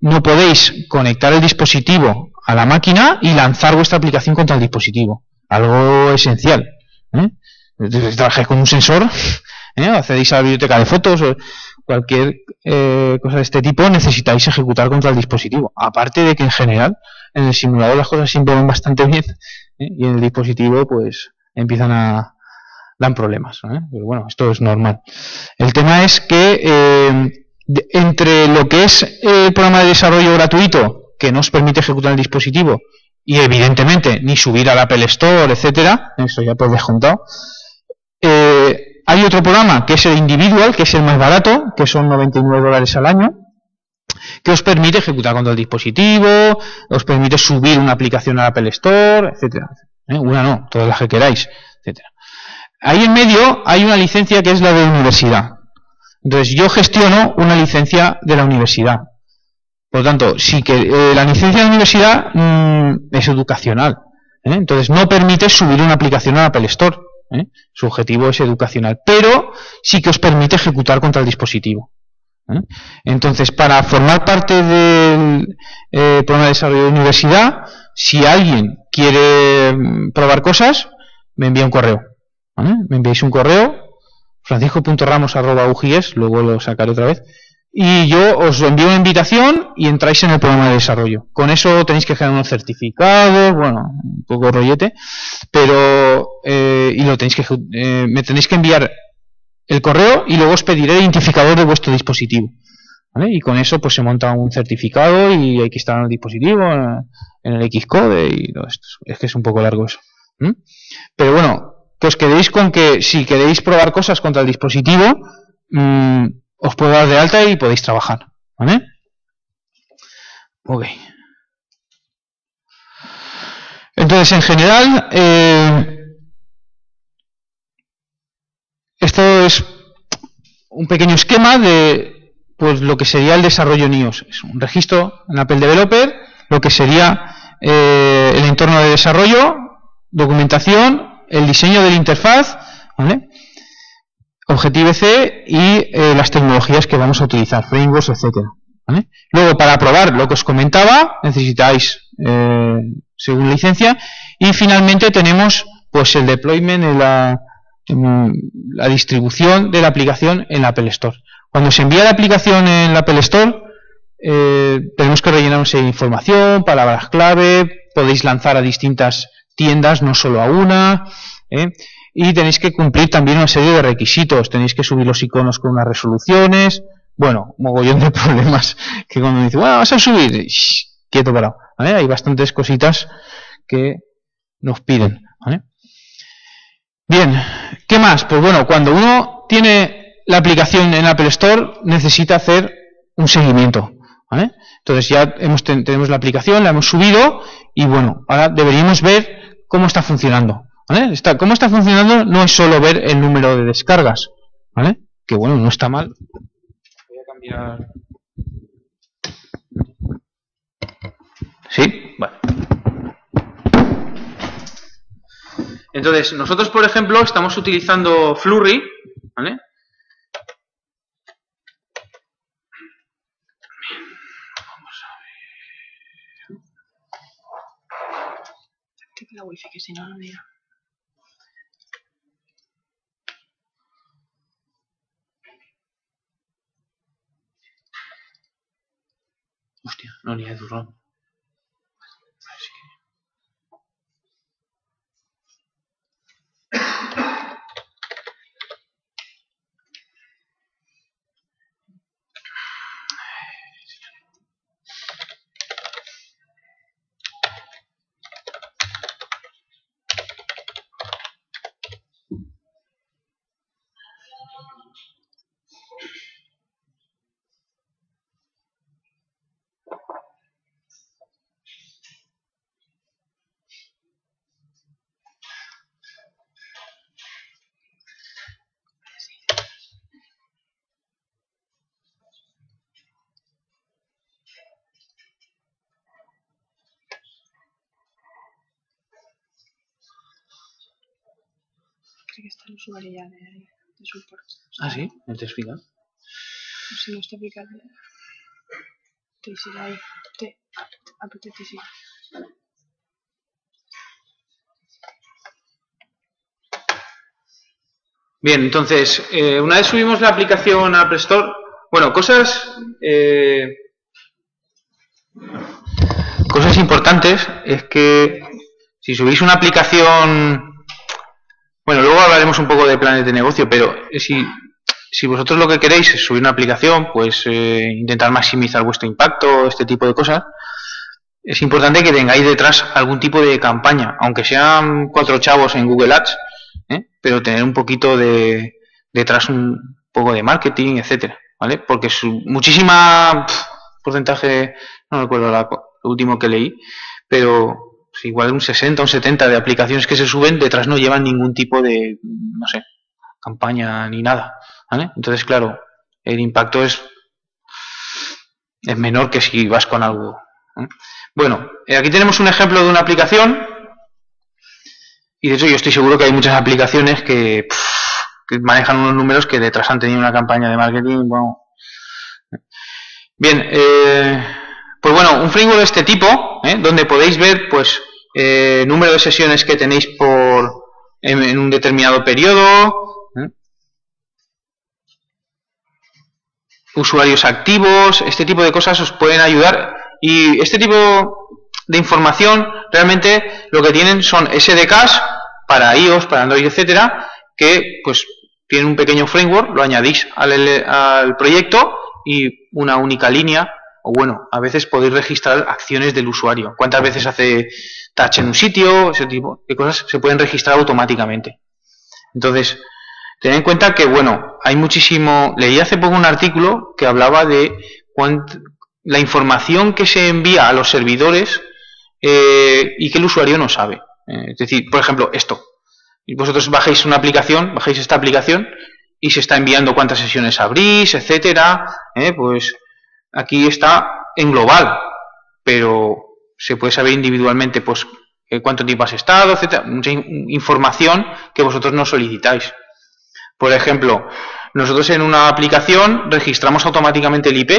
no podéis conectar el dispositivo a la máquina y lanzar vuestra aplicación contra el dispositivo. Algo esencial. ¿eh? Trabajáis con un sensor, ¿eh? accedéis a la biblioteca de fotos, cualquier eh, cosa de este tipo necesitáis ejecutar contra el dispositivo. Aparte de que en general en el simulador las cosas siempre van bastante bien ¿eh? y en el dispositivo pues empiezan a dan problemas. ¿eh? Pero bueno, esto es normal. El tema es que entre lo que es el programa de desarrollo gratuito que nos permite ejecutar el dispositivo y evidentemente ni subir al Apple Store, etcétera, eso ya por descontado, eh, hay otro programa que es el individual, que es el más barato, que son 99 dólares al año, que os permite ejecutar contra el dispositivo, os permite subir una aplicación al Apple Store, etcétera. ¿Eh? Una no, todas las que queráis, etcétera. Ahí en medio hay una licencia que es la de universidad. Entonces yo gestiono una licencia de la universidad. Por lo tanto, sí que eh, la licencia de la universidad mm, es educacional. ¿eh? Entonces no permite subir una aplicación al Apple Store. ¿Eh? Su objetivo es educacional, pero sí que os permite ejecutar contra el dispositivo. ¿eh? Entonces, para formar parte del eh, programa de desarrollo de universidad, si alguien quiere mm, probar cosas, me envía un correo. Me enviáis un correo, francisco.ramos.ugis, luego lo sacaré otra vez, y yo os envío una invitación y entráis en el programa de desarrollo. Con eso tenéis que generar unos certificados, bueno, un poco rollete, pero eh, y lo tenéis que eh, me tenéis que enviar el correo y luego os pediré el identificador de vuestro dispositivo. Y con eso pues se monta un certificado y hay que instalar el dispositivo en el Xcode y todo esto. Es que es un poco largo eso. Pero bueno, que os quedéis con que si queréis probar cosas contra el dispositivo, mmm, os puedo dar de alta y podéis trabajar. ¿Vale? Ok. Entonces, en general, eh, esto es un pequeño esquema de pues lo que sería el desarrollo NIOS. Es un registro en Apple Developer, lo que sería eh, el entorno de desarrollo, documentación, el diseño de la interfaz, ¿vale? Objective-C y eh, las tecnologías que vamos a utilizar, frameworks, etcétera. Luego, para probar lo que os comentaba, necesitáis eh, según licencia. Y finalmente tenemos pues el deployment en la, la distribución de la aplicación en la Apple Store. Cuando se envía la aplicación en la Apple Store, eh, tenemos que rellenar una serie de información, palabras clave, podéis lanzar a distintas tiendas, no solo a una. ¿eh? Y tenéis que cumplir también una serie de requisitos. Tenéis que subir los iconos con unas resoluciones. Bueno, mogollón de problemas que cuando dice, bueno, vas a subir, quieto parado. Hay bastantes cositas que nos piden. Bien, ¿qué más? Pues bueno, cuando uno tiene la aplicación en Apple Store, necesita hacer un seguimiento. Entonces ya hemos, tenemos la aplicación, la hemos subido y bueno, ahora deberíamos ver cómo está funcionando. Está, cómo está funcionando no es solo ver el número de descargas, ¿vale? Que bueno, no está mal. Voy a cambiar. ¿Sí? Vale. Entonces, nosotros, por ejemplo, estamos utilizando Flurry, ¿vale? Vamos a ver. la wifi, que si no, no mira. Hostia, no ni hay que está el usuario ya de, de support. ah, sí, no te explica. Si no está aplicado. TCI ahí. T, apt TCI. Bien, entonces, eh, una vez subimos la aplicación a App Store, bueno, cosas eh, cosas importantes es que si subís una aplicación bueno, luego hablaremos un poco de planes de negocio, pero si, si vosotros lo que queréis es subir una aplicación, pues eh, intentar maximizar vuestro impacto, este tipo de cosas, es importante que tengáis detrás algún tipo de campaña, aunque sean cuatro chavos en Google Ads, ¿eh? pero tener un poquito de detrás un poco de marketing, etcétera, ¿vale? Porque su muchísima porcentaje, no recuerdo lo último que leí, pero pues igual un 60, un 70 de aplicaciones que se suben, detrás no llevan ningún tipo de, no sé, campaña ni nada. Entonces, claro, el impacto es, es menor que si vas con algo. Bueno, eh, aquí tenemos un ejemplo de una aplicación y de hecho yo estoy seguro que hay muchas aplicaciones que, manejan unos números que detrás han tenido una campaña de marketing. Bien, eh, pues bueno, un framework de este tipo, ¿eh? donde podéis ver pues eh, número de sesiones que tenéis por en, un determinado periodo, ¿eh? usuarios activos, este tipo de cosas os pueden ayudar y este tipo de información realmente lo que tienen son SDKs para iOS, para Android, etcétera, que pues tienen un pequeño framework, lo añadís al, al proyecto y una única línea o bueno, a veces podéis registrar acciones del usuario. ¿Cuántas veces hace touch en un sitio? Ese tipo de cosas se pueden registrar automáticamente. Entonces, Ten en cuenta que, bueno, hay muchísimo. Leí hace poco un artículo que hablaba de cuánt- la información que se envía a los servidores eh, y que el usuario no sabe. Eh, es decir, por ejemplo, esto. Y vosotros bajáis una aplicación, bajáis esta aplicación y se está enviando cuántas sesiones abrís, etcétera. eh, pues aquí está en global, pero se puede saber individualmente, pues eh, cuánto tiempo has estado, etcétera. Mucha in- información que vosotros no solicitáis. Por ejemplo, nosotros en una aplicación registramos automáticamente el IP,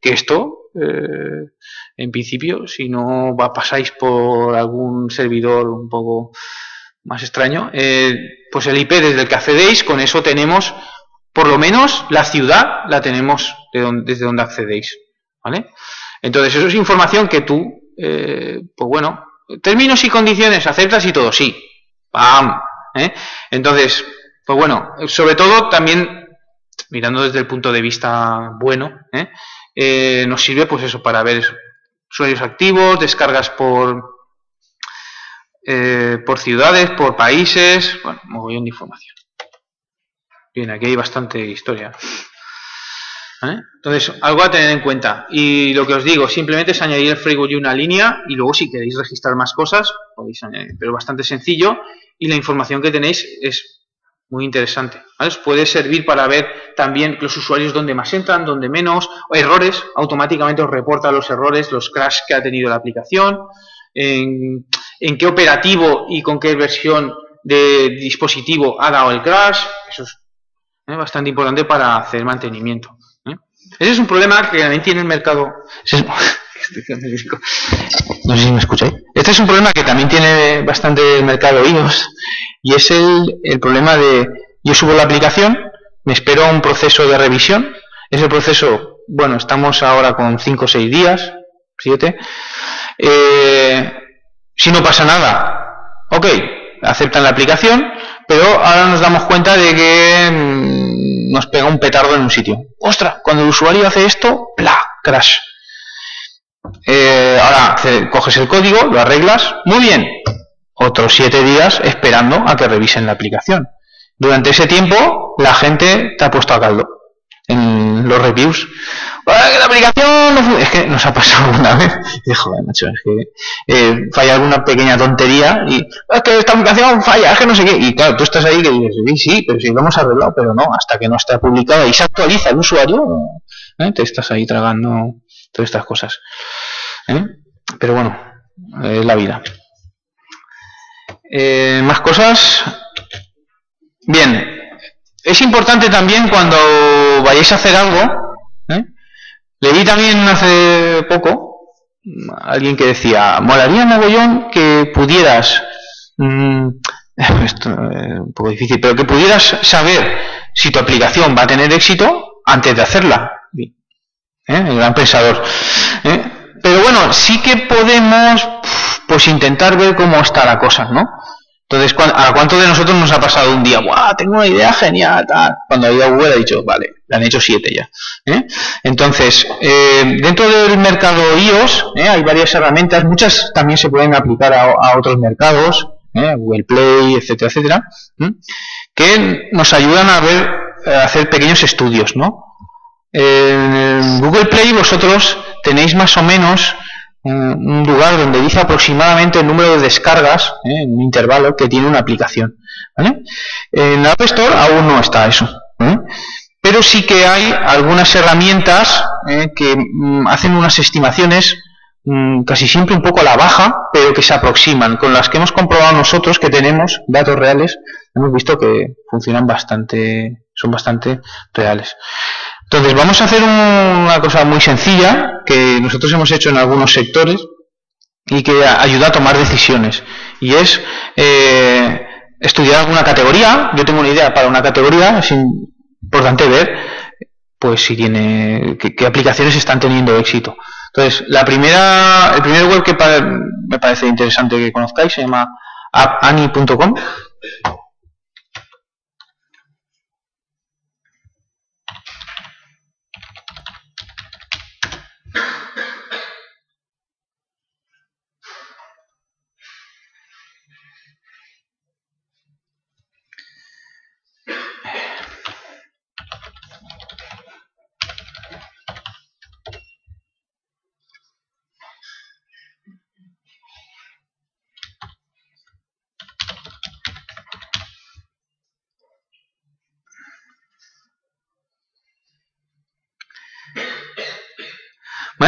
que esto, eh, en principio, si no pasáis por algún servidor un poco más extraño, eh, pues el IP desde el que accedéis, con eso tenemos, por lo menos la ciudad la tenemos de donde- desde donde accedéis. ¿Vale? Entonces, eso es información que tú, eh, pues bueno, términos y condiciones, aceptas y todo, sí. ¡Pam! ¿Eh? Entonces, pues bueno, sobre todo también, mirando desde el punto de vista bueno, ¿eh? Eh, nos sirve pues eso para ver usuarios activos, descargas por, por ciudades, por países, bueno, mogollón de información. Bien, aquí hay bastante historia. ¿Vale? Entonces, algo a tener en cuenta. Y lo que os digo, simplemente es añadir el framework y una línea y luego si queréis registrar más cosas, podéis añadir, pero bastante sencillo y la información que tenéis es muy interesante. Os puede servir para ver también los usuarios donde más entran, donde menos, errores, automáticamente os reporta los errores, los crash que ha tenido la aplicación, en, en qué operativo y con qué versión de dispositivo ha dado el crash, eso es ¿eh? bastante importante para hacer mantenimiento. ¿eh? Ese es un problema que también tiene el mercado. No sé si me escucháis. Este es un problema que también tiene bastante el mercado iOS y es el, el problema de yo subo la aplicación, me espero un proceso de revisión. Ese proceso, bueno, estamos ahora con 5 o 6 días, 7. Eh, si no pasa nada, ok, aceptan la aplicación, pero ahora nos damos cuenta de que mm, nos pega un petardo en un sitio. ¡Ostras! Cuando el usuario hace esto, ¡pla! Crash. Eh, ahora coges el código, lo arreglas, muy bien. Otros siete días esperando a que revisen la aplicación. Durante ese tiempo, la gente te ha puesto a caldo los reviews. "Ah, que la aplicación no fu-". es que nos ha pasado una vez. Y, joder, macho, es que eh, falla alguna pequeña tontería y es que esta aplicación falla, es que no sé qué. Y claro, tú estás ahí que dices, sí, sí, pero si lo hemos arreglado, pero no, hasta que no está publicada y se actualiza el usuario, ¿eh? te estás ahí tragando todas estas cosas. ¿eh? Pero bueno, es la vida. Más cosas. Bien, es importante también cuando vayáis a hacer algo. ¿eh? Leí también hace poco mm, alguien que decía, molaría mogollón que pudieras, mm, esto es un poco difícil, pero que pudieras saber si tu aplicación va a tener éxito antes de hacerla. ¿eh? El gran pensador. ¿eh? Pero bueno, sí que podemos pues intentar ver cómo está la cosa, ¿no? Entonces, ¿cuán- ¿a cuánto de nosotros nos ha pasado un día? ¡Guau! Tengo una idea genial, tal. Cuando ha ido a Google ha dicho, vale, le han hecho siete ya. ¿eh? Entonces, eh, dentro del mercado iOS ¿eh? hay varias herramientas, muchas también se pueden aplicar a, a otros mercados. Google Play, etcétera, etcétera, que nos ayudan a ver, a hacer pequeños estudios, ¿no? En Google Play vosotros tenéis más o menos un lugar donde dice aproximadamente el número de descargas, eh, en un intervalo que tiene una aplicación. ¿vale? En la App Store aún no está eso. ¿eh? Pero sí que hay algunas herramientas eh, que mm, hacen unas estimaciones mm, casi siempre un poco a la baja, pero que se aproximan. Con las que hemos comprobado nosotros que tenemos datos reales, hemos visto que funcionan bastante, son bastante reales. Entonces vamos a hacer un- una cosa muy sencilla que nosotros hemos hecho en algunos sectores y que ayuda a tomar decisiones. Y es eh, estudiar alguna categoría. Yo tengo una idea para una categoría, es importante ver pues si tiene qué, aplicaciones están teniendo éxito. Entonces, la primera, el primer web que me parece interesante que conozcáis se llama appani.com.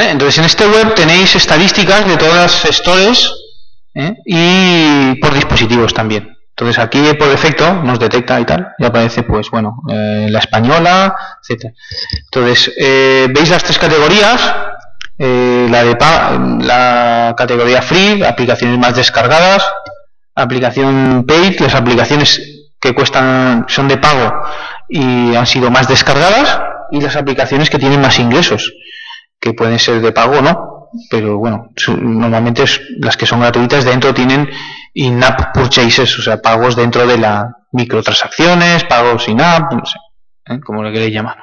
Entonces en este web tenéis estadísticas de todas las stores ¿eh? y por dispositivos también. Entonces aquí por defecto nos detecta y tal, y aparece pues bueno, eh, la española, etcétera. Entonces, eh, veis las tres categorías, la de la categoría free, aplicaciones más descargadas, aplicación paid, las aplicaciones que cuestan son de pago y han sido más descargadas, y las aplicaciones que tienen más ingresos, que pueden ser de pago no, pero bueno, normalmente las que son gratuitas dentro tienen in-app purchases, o sea, pagos dentro de la microtransacciones, pagos in-app, no sé, ¿eh? como lo queréis llamar.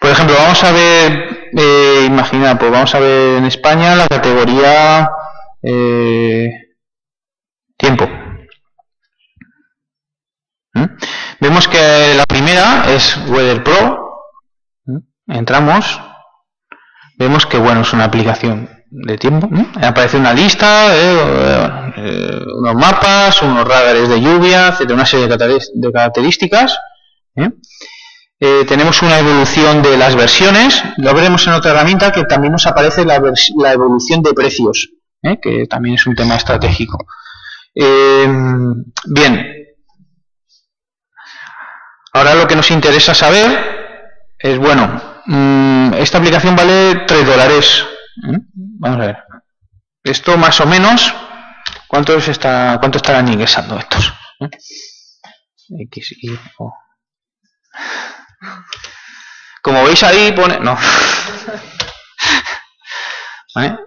Por ejemplo, vamos a ver, eh, imagina, pues vamos a ver en España la categoría eh, tiempo. ¿Mm? Vemos que la primera es Weather Pro. ¿Mm? Entramos, vemos que bueno es una aplicación de tiempo. Aparece una lista, eh, eh, unos mapas, unos radares de lluvia, etcétera, una serie de características. ¿eh? Eh, tenemos una evolución de las versiones, lo veremos en otra herramienta que también nos aparece la, la evolución de precios, que también es un tema estratégico. Bien, ahora lo que nos interesa saber es, bueno, mm, esta aplicación vale 3 dólares. ¿eh? Vamos a ver. Esto más o menos, ¿cuánto, está, cuánto estarán ingresando estos? ¿Eh? X, Y, O. Como veis ahí pone... No. ¿Vale?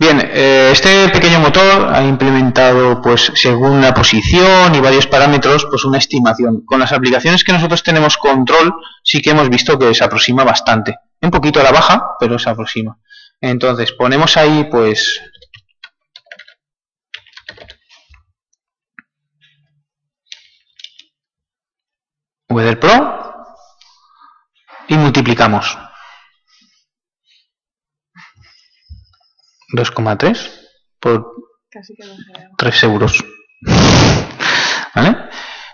Bien, eh, este pequeño motor ha implementado, pues, según la posición y varios parámetros, pues una estimación. Con las aplicaciones que nosotros tenemos control, sí que hemos visto que se aproxima bastante. Un poquito a la baja, pero se aproxima. Entonces, ponemos ahí, pues, Weather Pro y multiplicamos 2,3 por Casi que no se ve. 3 euros. ¿Vale?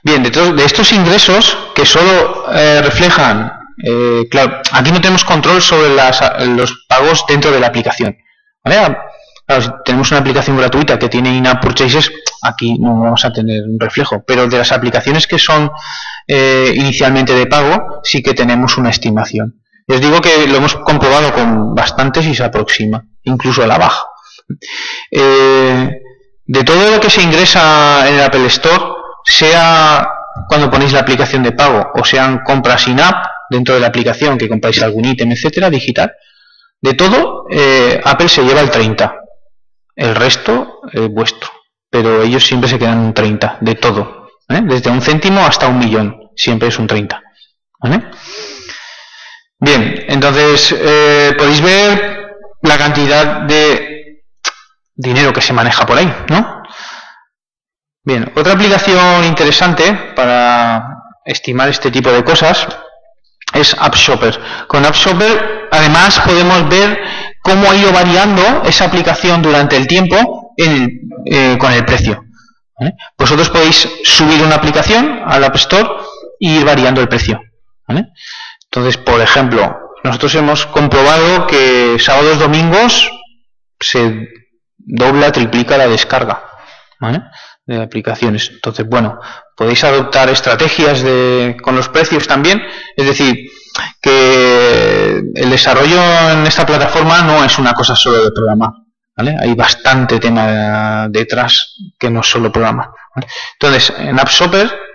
Bien, de, de estos ingresos que solo eh, reflejan, eh, claro, aquí no tenemos control sobre las- los pagos dentro de la aplicación. ¿Vale? Claro, si tenemos una aplicación gratuita que tiene in-app purchases, aquí no vamos a tener un reflejo. Pero de las aplicaciones que son eh, inicialmente de pago, sí que tenemos una estimación. Os digo que lo hemos comprobado con bastantes y se aproxima, incluso a la baja. Eh, de todo lo que se ingresa en el Apple Store, sea cuando ponéis la aplicación de pago o sean compras in-app dentro de la aplicación que compráis algún ítem, etcétera, digital, de todo, eh, Apple se lleva el 30. El resto es vuestro. Pero ellos siempre se quedan un 30 de todo. ¿eh? Desde un céntimo hasta un millón. Siempre es un 30. ¿vale? Bien, entonces eh, podéis ver la cantidad de dinero que se maneja por ahí, ¿no? Bien, otra aplicación interesante para estimar este tipo de cosas es App Shopper. Con App Shopper, además, podemos ver cómo ha ido variando esa aplicación durante el tiempo en- eh, con el precio. ¿vale? Vosotros podéis subir una aplicación al App Store e ir variando el precio. Entonces, por ejemplo, nosotros hemos comprobado que sábados, domingos se dobla, triplica la descarga ¿vale? de aplicaciones. Entonces, bueno, podéis adoptar estrategias de, con los precios también. Es decir, que el desarrollo en esta plataforma no es una cosa solo de programar. Hay bastante tema detrás que no es solo programar. Entonces, en AppShopper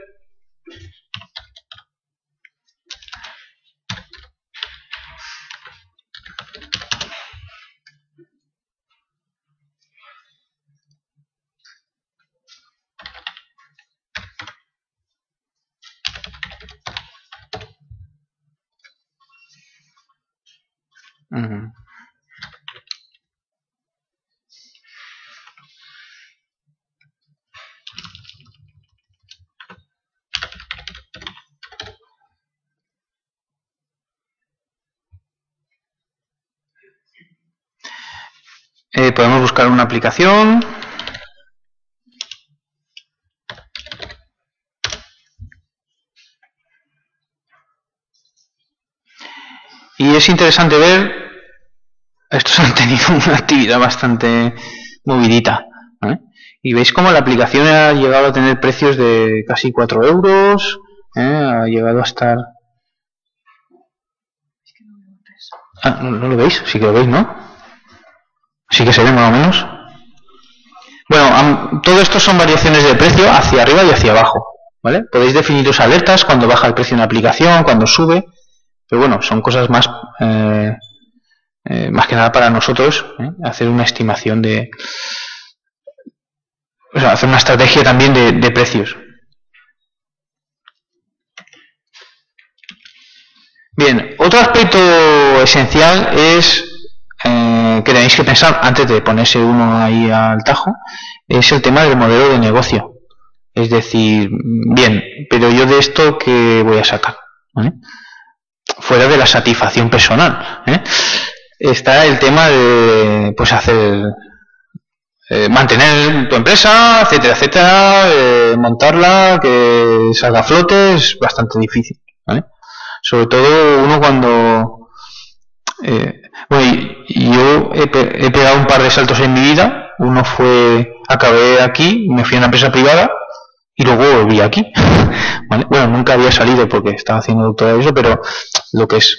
Eh, podemos buscar una aplicación. Y es interesante ver tenido una actividad bastante movidita. Y veis cómo la aplicación ha llegado a tener precios de casi 4 euros, ¿eh? ha llegado a estar... Ah, ¿no, ¿no lo veis? Sí que lo veis, ¿no? Sí que se ve más o menos. Bueno, todo esto son variaciones de precio hacia arriba y hacia abajo. ¿Vale? Podéis definiros alertas cuando baja el precio de una aplicación, cuando sube. Pero bueno, son cosas más, eh, eh, más que nada para nosotros, ¿eh? hacer una estimación de. O sea, hacer una estrategia también de, precios. Bien, otro aspecto esencial es que tenéis que pensar antes de ponerse uno ahí al tajo, es el tema del modelo de negocio. Es decir, bien, pero yo de esto qué voy a sacar, ¿Vale? Fuera de la satisfacción personal. ¿eh? Está el tema de, pues hacer, eh, mantener tu empresa, etcétera, etcétera, eh, montarla, que salga a flote es bastante difícil, ¿vale? Sobre todo uno cuando bueno, yo he, pe- he pegado un par de saltos en mi vida. Uno fue, acabé aquí, me fui a una empresa privada y luego volví aquí. Bueno, nunca había salido porque estaba haciendo doctorado eso, pero lo que es,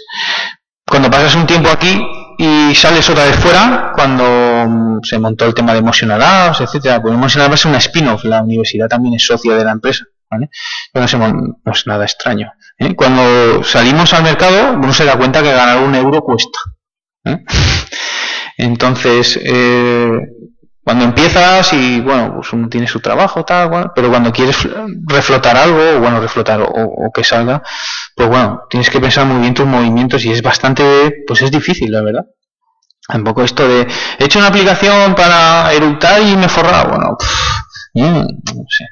cuando pasas un tiempo aquí y sales otra vez fuera, cuando mm, se montó el tema de Emotional Labs, etcétera, pues Emotional Labs es una spin-off, la universidad también es socia de la empresa. ¿vale? No es nada extraño. ¿eh? Cuando salimos al mercado, uno se da cuenta que ganar un euro cuesta. ¿eh? Entonces, eh, cuando empiezas y, bueno, pues uno tiene su trabajo, tal, bueno, pero cuando quieres reflotar algo, o bueno, reflotar o, o que salga, pues bueno, tienes que pensar muy bien tus movimientos y es bastante, pues es difícil, la verdad. Tampoco esto de, he hecho una aplicación para eructar y me he forrado, bueno, pff, mm, no sé.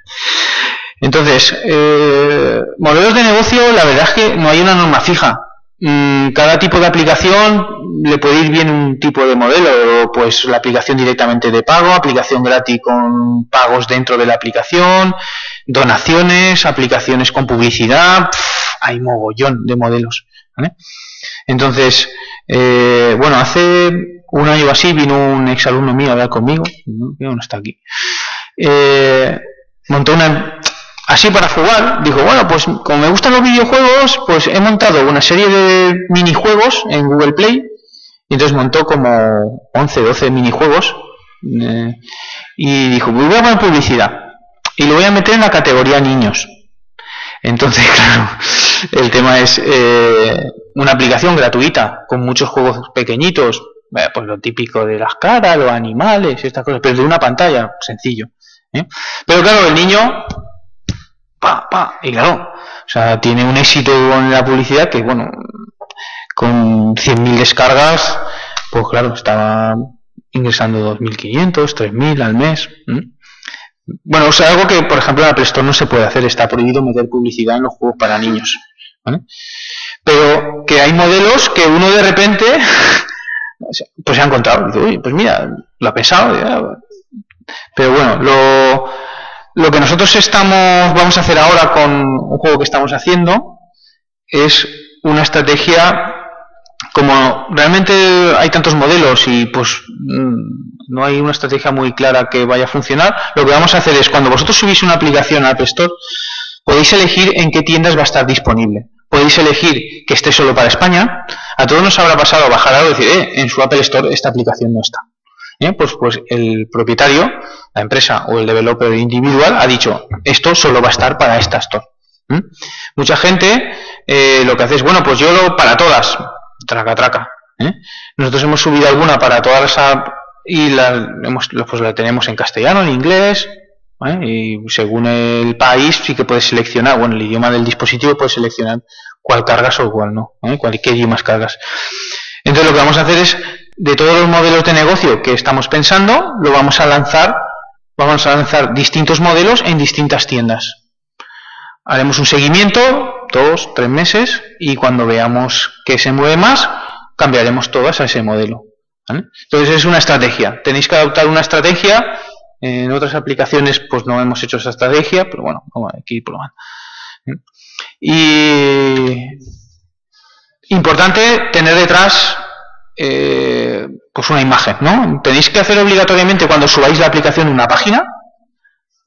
Entonces, eh, modelos de negocio, la verdad es que no hay una norma fija. Mm, Cada tipo de aplicación le puede ir bien un tipo de modelo, pues la aplicación directamente de pago, aplicación gratis con pagos dentro de la aplicación, donaciones, aplicaciones con publicidad, pf, hay mogollón de modelos. ¿vale? Entonces, eh, bueno, hace un año así vino un exalumno mío a hablar conmigo, ¿no? no está aquí. Eh, montó una, así para jugar, dijo, bueno, pues como me gustan los videojuegos, pues he montado una serie de minijuegos en Google Play, y entonces montó como 11, 12 minijuegos, eh, y dijo, voy a poner publicidad, y lo voy a meter en la categoría niños. Entonces, claro, el tema es eh, una aplicación gratuita, con muchos juegos pequeñitos, eh, pues lo típico de las caras, los animales, estas cosas, pero de una pantalla, sencillo. ¿eh? Pero claro, el niño pa, pa, y claro, o sea, tiene un éxito con la publicidad que, bueno, con 100.000 descargas, pues claro, estaba ingresando 2.500, 3.000 al mes. Bueno, o sea, algo que, por ejemplo, en Apple Store no se puede hacer, está prohibido meter publicidad en los juegos para niños. ¿vale? Pero que hay modelos que uno de repente, pues se ha encontrado, pues mira, lo ha pensado, ya". pero bueno, lo, lo que nosotros estamos, vamos a hacer ahora con un juego que estamos haciendo es una estrategia como realmente hay tantos modelos y pues mm, no hay una estrategia muy clara que vaya a funcionar, lo que vamos a hacer es cuando vosotros subís una aplicación a App Store, podéis elegir en qué tiendas va a estar disponible. Podéis elegir que esté solo para España. A todos nos habrá pasado bajar algo y decir, eh, en su Apple Store esta aplicación no está. ¿Eh? Pues, pues el propietario, la empresa o el developer individual ha dicho, esto solo va a estar para esta store. Mucha gente eh, lo que hace es, bueno, pues yo lo para todas, traca, traca. ¿eh? Nosotros hemos subido alguna para todas las app y la, hemos, pues la tenemos en castellano, en inglés, ¿vale? y según el país sí que puedes seleccionar, bueno, el idioma del dispositivo puedes seleccionar cuál cargas o cuál no, ¿eh? cuál, qué idiomas cargas. Entonces lo que vamos a hacer es, de todos los modelos de negocio que estamos pensando, lo vamos a lanzar, vamos a lanzar distintos modelos en distintas tiendas. Haremos un seguimiento, dos, tres meses, y cuando veamos que se mueve más, cambiaremos todas a ese modelo. Entonces es una estrategia. Tenéis que adoptar una estrategia. En otras aplicaciones pues no hemos hecho esa estrategia, pero bueno, vamos a ir probando. Y importante tener detrás eh, pues una imagen, ¿no? Tenéis que hacer obligatoriamente cuando subáis la aplicación una página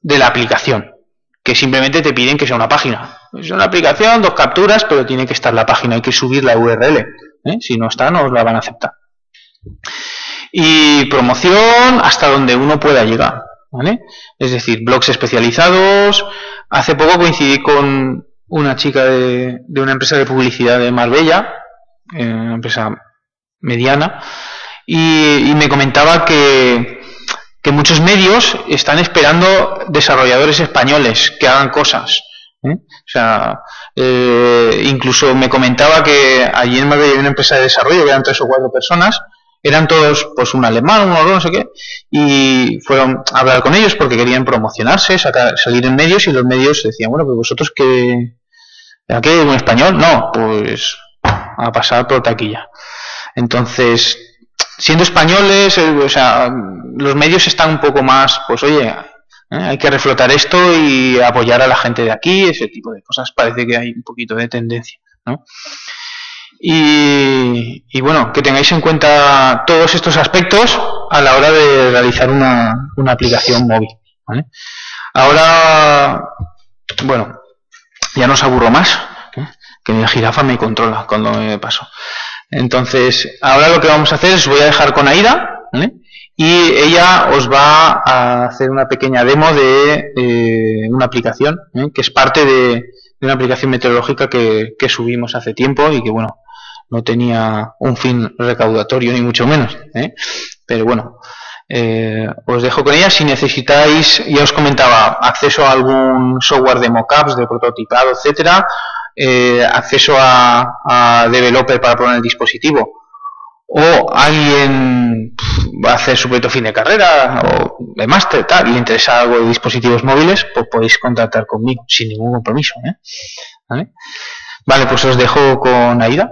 de la aplicación, que simplemente te piden que sea una página. Es una aplicación, dos capturas, pero tiene que estar la página, hay que subir la URL. ¿eh? Si no está, no os la van a aceptar. Y promoción hasta donde uno pueda llegar. ¿vale? Es decir, blogs especializados. Hace poco coincidí con una chica de, de una empresa de publicidad de Marbella, eh, una empresa mediana, y, me comentaba que, que muchos medios están esperando desarrolladores españoles que hagan cosas. ¿eh? O sea, eh, incluso me comentaba que allí en Marbella hay una empresa de desarrollo, que eran tres o cuatro personas, eran todos, pues un alemán, uno no sé qué, y fueron a hablar con ellos porque querían promocionarse, sacar, salir en medios, y los medios decían, bueno, pues vosotros que, ¿a qué? ¿Un español? No, pues a pasar por taquilla. Entonces, siendo españoles, eh, o sea, los medios están un poco más, pues oye, ¿eh? hay que reflotar esto y apoyar a la gente de aquí, ese tipo de cosas, parece que hay un poquito de tendencia, ¿no? Y, bueno, que tengáis en cuenta todos estos aspectos a la hora de realizar una, aplicación móvil. Ahora, bueno, ya no os aburro más, ¿eh? que mi jirafa me controla cuando me paso. Entonces, ahora lo que vamos a hacer es voy a dejar con Aida, y ella os va a hacer una pequeña demo de eh, una aplicación, ¿eh? que es parte de, una aplicación meteorológica que, subimos hace tiempo y que, bueno, no tenía un fin recaudatorio ni mucho menos. ¿eh? Pero bueno, os dejo con ella. Si necesitáis, ya os comentaba, acceso a algún software de mockups, de prototipado, etcétera, eh, acceso a, developer para poner el dispositivo, o alguien va a hacer su proyecto fin de carrera o de máster, tal, y le interesa algo de dispositivos móviles, pues podéis contactar conmigo sin ningún compromiso. ¿eh? ¿Vale? vale, pues os dejo con Aida.